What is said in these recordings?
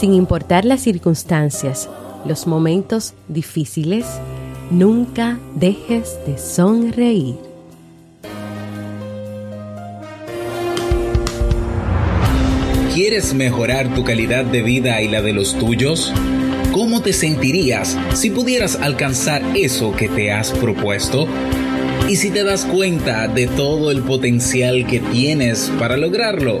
Sin importar las circunstancias, los momentos difíciles, nunca dejes de sonreír. ¿Quieres mejorar tu calidad de vida y la de los tuyos? ¿Cómo te sentirías si pudieras alcanzar eso que te has propuesto? ¿Y si te das cuenta de todo el potencial que tienes para lograrlo?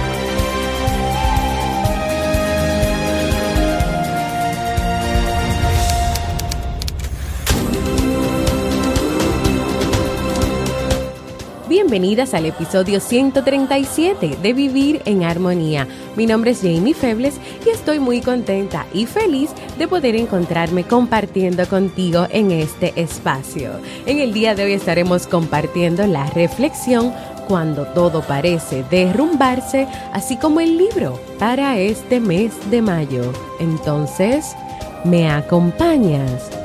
Bienvenidas al episodio 137 de Vivir en Armonía. Mi nombre es Jamie Febles y estoy muy contenta y feliz de poder encontrarme compartiendo contigo en este espacio. En el día de hoy estaremos compartiendo la reflexión cuando todo parece derrumbarse, así como el libro para este mes de mayo. Entonces, ¿me acompañas?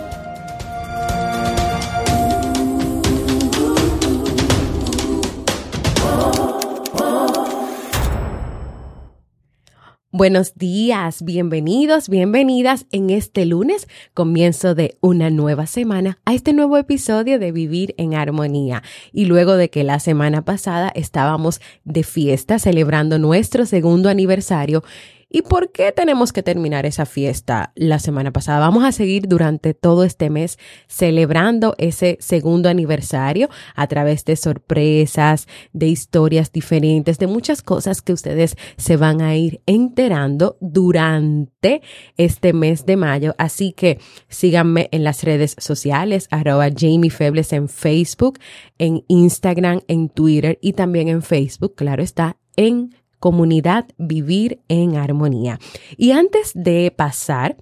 Buenos días, bienvenidos, bienvenidas en este lunes, comienzo de una nueva semana, a este nuevo episodio de Vivir en Armonía. Y luego de que la semana pasada estábamos de fiesta celebrando nuestro segundo aniversario, ¿Y por qué tenemos que terminar esa fiesta la semana pasada? Vamos a seguir durante todo este mes celebrando ese segundo aniversario a través de sorpresas, de historias diferentes, de muchas cosas que ustedes se van a ir enterando durante este mes de mayo. Así que síganme en las redes sociales, arroba Jamie Febles en Facebook, en Instagram, en Twitter y también en Facebook, claro está, en comunidad vivir en armonía. Y antes de pasar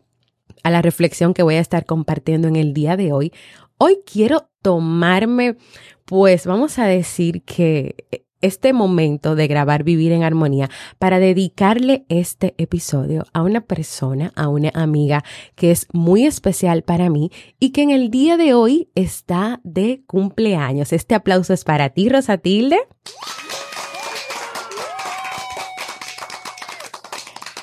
a la reflexión que voy a estar compartiendo en el día de hoy, hoy quiero tomarme, pues vamos a decir que este momento de grabar Vivir en Armonía para dedicarle este episodio a una persona, a una amiga que es muy especial para mí y que en el día de hoy está de cumpleaños. Este aplauso es para ti, Rosatilde.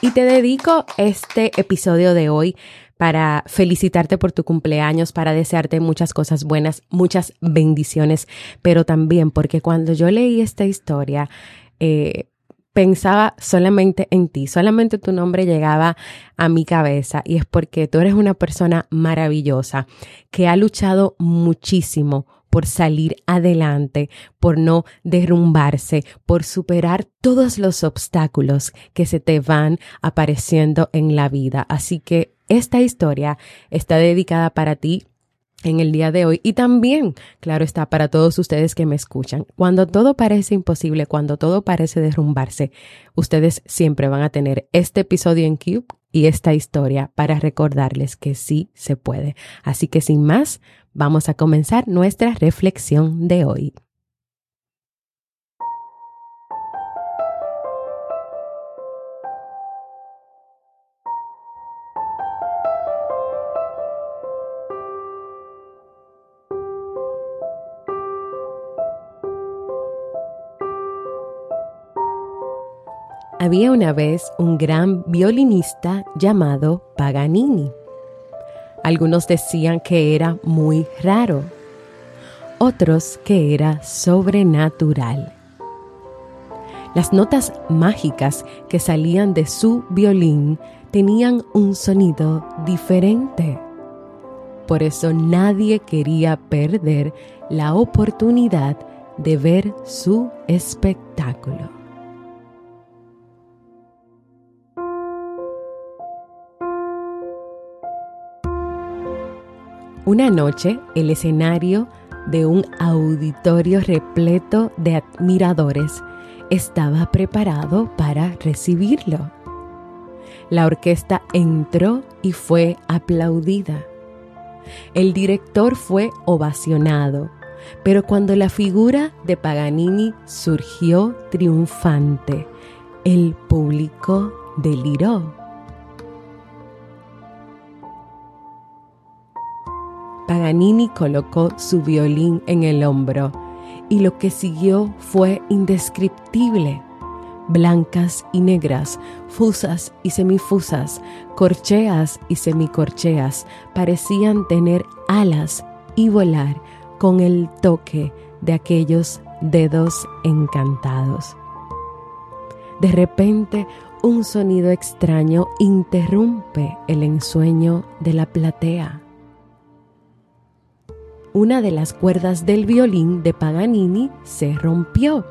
Y te dedico este episodio de hoy para felicitarte por tu cumpleaños, para desearte muchas cosas buenas, muchas bendiciones, pero también porque cuando yo leí esta historia, eh, pensaba solamente en ti, solamente tu nombre llegaba a mi cabeza y es porque tú eres una persona maravillosa que ha luchado muchísimo por salir adelante, por no derrumbarse, por superar todos los obstáculos que se te van apareciendo en la vida. Así que esta historia está dedicada para ti en el día de hoy y también, claro está, para todos ustedes que me escuchan. Cuando todo parece imposible, cuando todo parece derrumbarse, ustedes siempre van a tener este episodio en Cube y esta historia para recordarles que sí se puede. Así que sin más, vamos a comenzar nuestra reflexión de hoy. Había una vez un gran violinista llamado Paganini. Algunos decían que era muy raro, otros que era sobrenatural. Las notas mágicas que salían de su violín tenían un sonido diferente. Por eso nadie quería perder la oportunidad de ver su espectáculo. Una noche, el escenario de un auditorio repleto de admiradores estaba preparado para recibirlo. La orquesta entró y fue aplaudida. El director fue ovacionado, pero cuando la figura de Paganini surgió triunfante, el público deliró. Paganini colocó su violín en el hombro y lo que siguió fue indescriptible. Blancas y negras, fusas y semifusas, corcheas y semicorcheas parecían tener alas y volar con el toque de aquellos dedos encantados. De repente, un sonido extraño interrumpe el ensueño de la platea una de las cuerdas del violín de Paganini se rompió.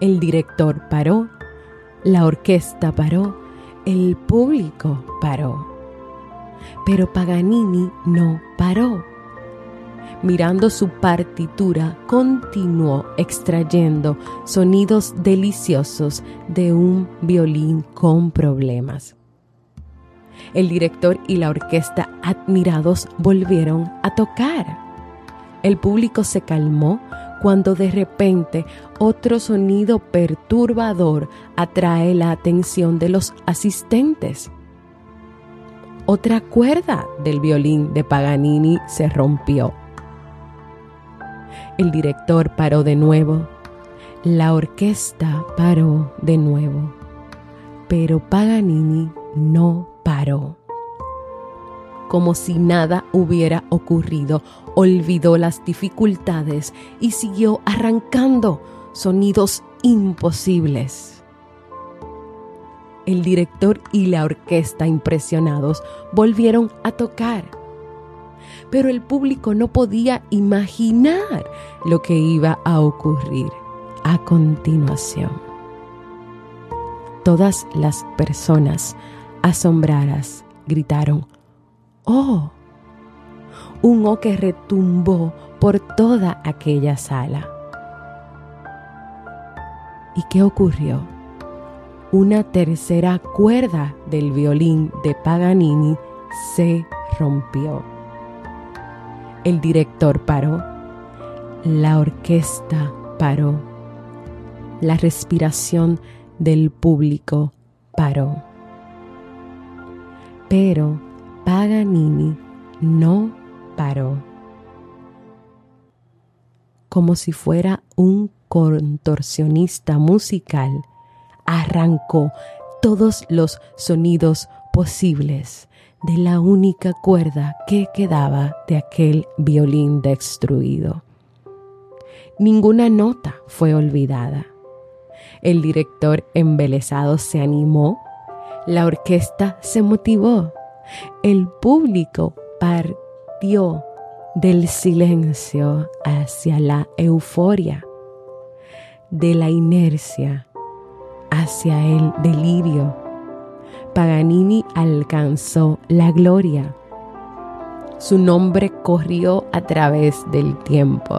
El director paró, la orquesta paró, el público paró. Pero Paganini no paró. Mirando su partitura, continuó extrayendo sonidos deliciosos de un violín con problemas. El director y la orquesta, admirados, volvieron a tocar. El público se calmó cuando de repente otro sonido perturbador atrae la atención de los asistentes. Otra cuerda del violín de Paganini se rompió. El director paró de nuevo. La orquesta paró de nuevo. Pero Paganini no Como si nada hubiera ocurrido, olvidó las dificultades y siguió arrancando sonidos imposibles. El director y la orquesta, impresionados, volvieron a tocar. Pero el público no podía imaginar lo que iba a ocurrir a continuación. Todas las personas asombradas gritaron, ¡Oh! Un oh que retumbó por toda aquella sala. ¿Y qué ocurrió? Una tercera cuerda del violín de Paganini se rompió. El director paró, la orquesta paró, la respiración del público paró. Pero Paganini no paró. Como si fuera un contorsionista musical, arrancó todos los sonidos posibles de la única cuerda que quedaba de aquel violín destruido. Ninguna nota fue olvidada. El director embelesado se animó la orquesta se motivó. El público partió del silencio hacia la euforia, de la inercia hacia el delirio. Paganini alcanzó la gloria. Su nombre corrió a través del tiempo,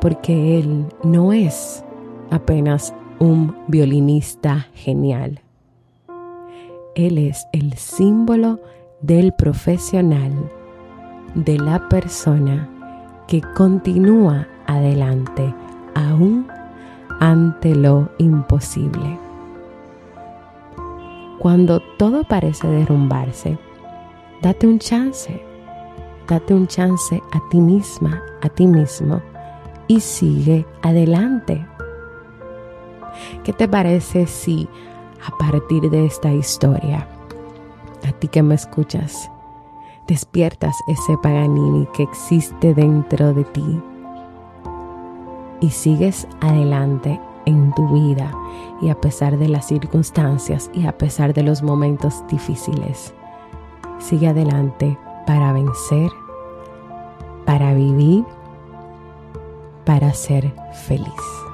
porque él no es apenas un violinista genial. Él es el símbolo del profesional, de la persona que continúa adelante aún ante lo imposible. Cuando todo parece derrumbarse, date un chance, date un chance a ti misma, a ti mismo y sigue adelante ¿Qué te parece si a partir de esta historia, a ti que me escuchas, despiertas ese Paganini que existe dentro de ti y sigues adelante en tu vida y a pesar de las circunstancias y a pesar de los momentos difíciles, sigue adelante para vencer, para vivir, para ser feliz.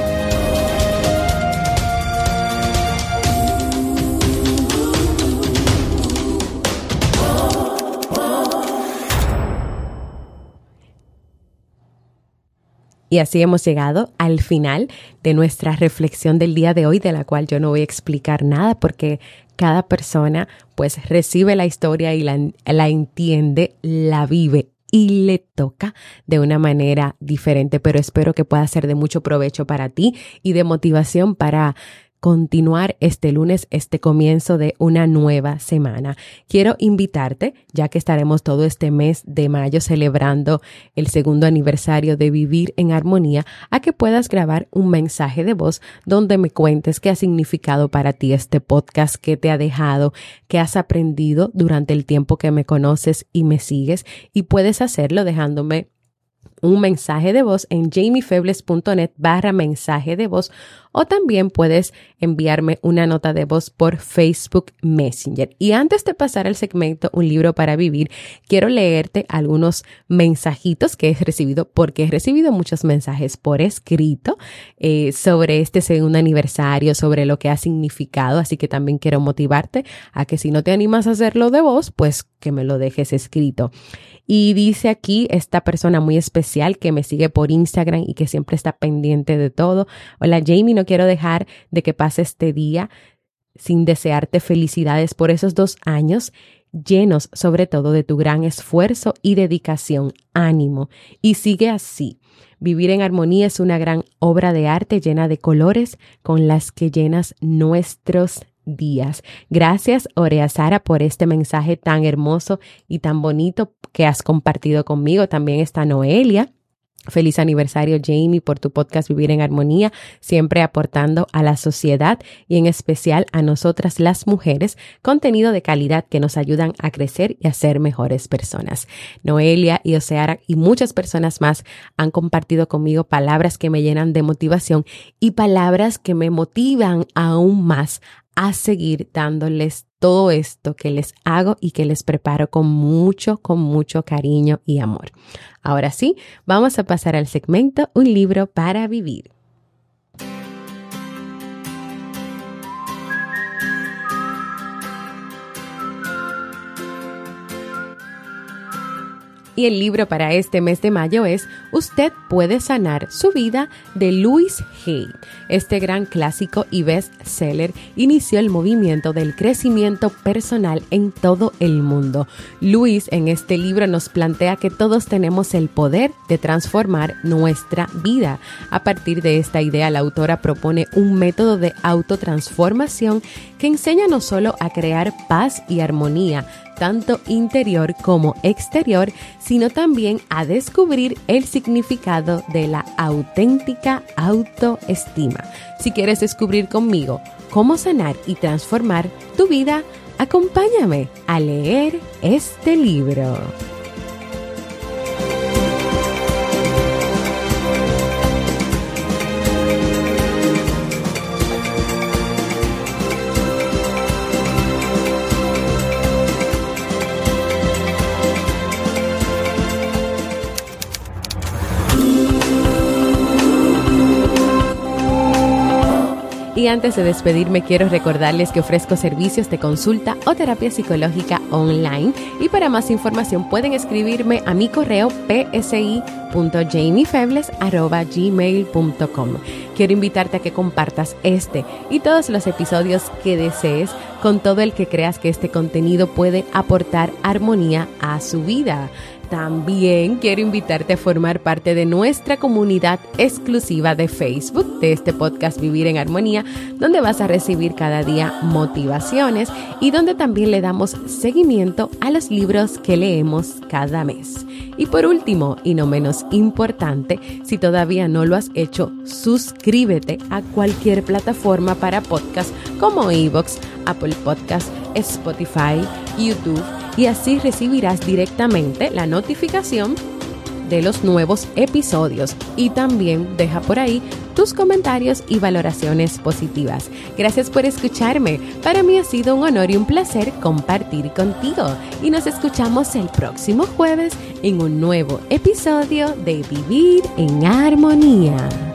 Y así hemos llegado al final de nuestra reflexión del día de hoy, de la cual yo no voy a explicar nada porque cada persona pues recibe la historia y la, la entiende, la vive y le toca de una manera diferente, pero espero que pueda ser de mucho provecho para ti y de motivación para continuar este lunes, este comienzo de una nueva semana. Quiero invitarte, ya que estaremos todo este mes de mayo celebrando el segundo aniversario de Vivir en Armonía, a que puedas grabar un mensaje de voz donde me cuentes qué ha significado para ti este podcast, qué te ha dejado, qué has aprendido durante el tiempo que me conoces y me sigues y puedes hacerlo dejándome un mensaje de voz en jamiefebles.net barra mensaje de voz o también puedes enviarme una nota de voz por Facebook Messenger. Y antes de pasar al segmento Un libro para vivir, quiero leerte algunos mensajitos que he recibido porque he recibido muchos mensajes por escrito eh, sobre este segundo aniversario, sobre lo que ha significado, así que también quiero motivarte a que si no te animas a hacerlo de voz, pues que me lo dejes escrito. Y dice aquí esta persona muy especial que me sigue por Instagram y que siempre está pendiente de todo. Hola Jamie, no quiero dejar de que pase este día sin desearte felicidades por esos dos años llenos sobre todo de tu gran esfuerzo y dedicación, ánimo. Y sigue así. Vivir en armonía es una gran obra de arte llena de colores con las que llenas nuestros días. Gracias, Orea Sara, por este mensaje tan hermoso y tan bonito que has compartido conmigo. También está Noelia. Feliz aniversario Jamie por tu podcast Vivir en Armonía, siempre aportando a la sociedad y en especial a nosotras las mujeres contenido de calidad que nos ayudan a crecer y a ser mejores personas. Noelia y Oseara y muchas personas más han compartido conmigo palabras que me llenan de motivación y palabras que me motivan aún más a seguir dándoles todo esto que les hago y que les preparo con mucho, con mucho cariño y amor. Ahora sí, vamos a pasar al segmento Un libro para vivir. El libro para este mes de mayo es Usted puede sanar su vida de Louis Hay. Este gran clásico y best-seller inició el movimiento del crecimiento personal en todo el mundo. Louis en este libro nos plantea que todos tenemos el poder de transformar nuestra vida. A partir de esta idea, la autora propone un método de autotransformación que enseña no solo a crear paz y armonía, tanto interior como exterior, sino también a descubrir el significado de la auténtica autoestima. Si quieres descubrir conmigo cómo sanar y transformar tu vida, acompáñame a leer este libro. Y antes de despedirme, quiero recordarles que ofrezco servicios de consulta o terapia psicológica online. Y para más información pueden escribirme a mi correo psi.jamiefebles.gmail.com. Quiero invitarte a que compartas este y todos los episodios que desees con todo el que creas que este contenido puede aportar armonía a su vida. También quiero invitarte a formar parte de nuestra comunidad exclusiva de Facebook de este podcast Vivir en Armonía, donde vas a recibir cada día motivaciones y donde también le damos seguimiento a los libros que leemos cada mes. Y por último, y no menos importante, si todavía no lo has hecho, suscríbete a cualquier plataforma para podcast como Evox, Apple Podcast, Spotify, YouTube y así recibirás directamente la notificación de los nuevos episodios y también deja por ahí tus comentarios y valoraciones positivas. Gracias por escucharme. Para mí ha sido un honor y un placer compartir contigo y nos escuchamos el próximo jueves en un nuevo episodio de Vivir en Armonía.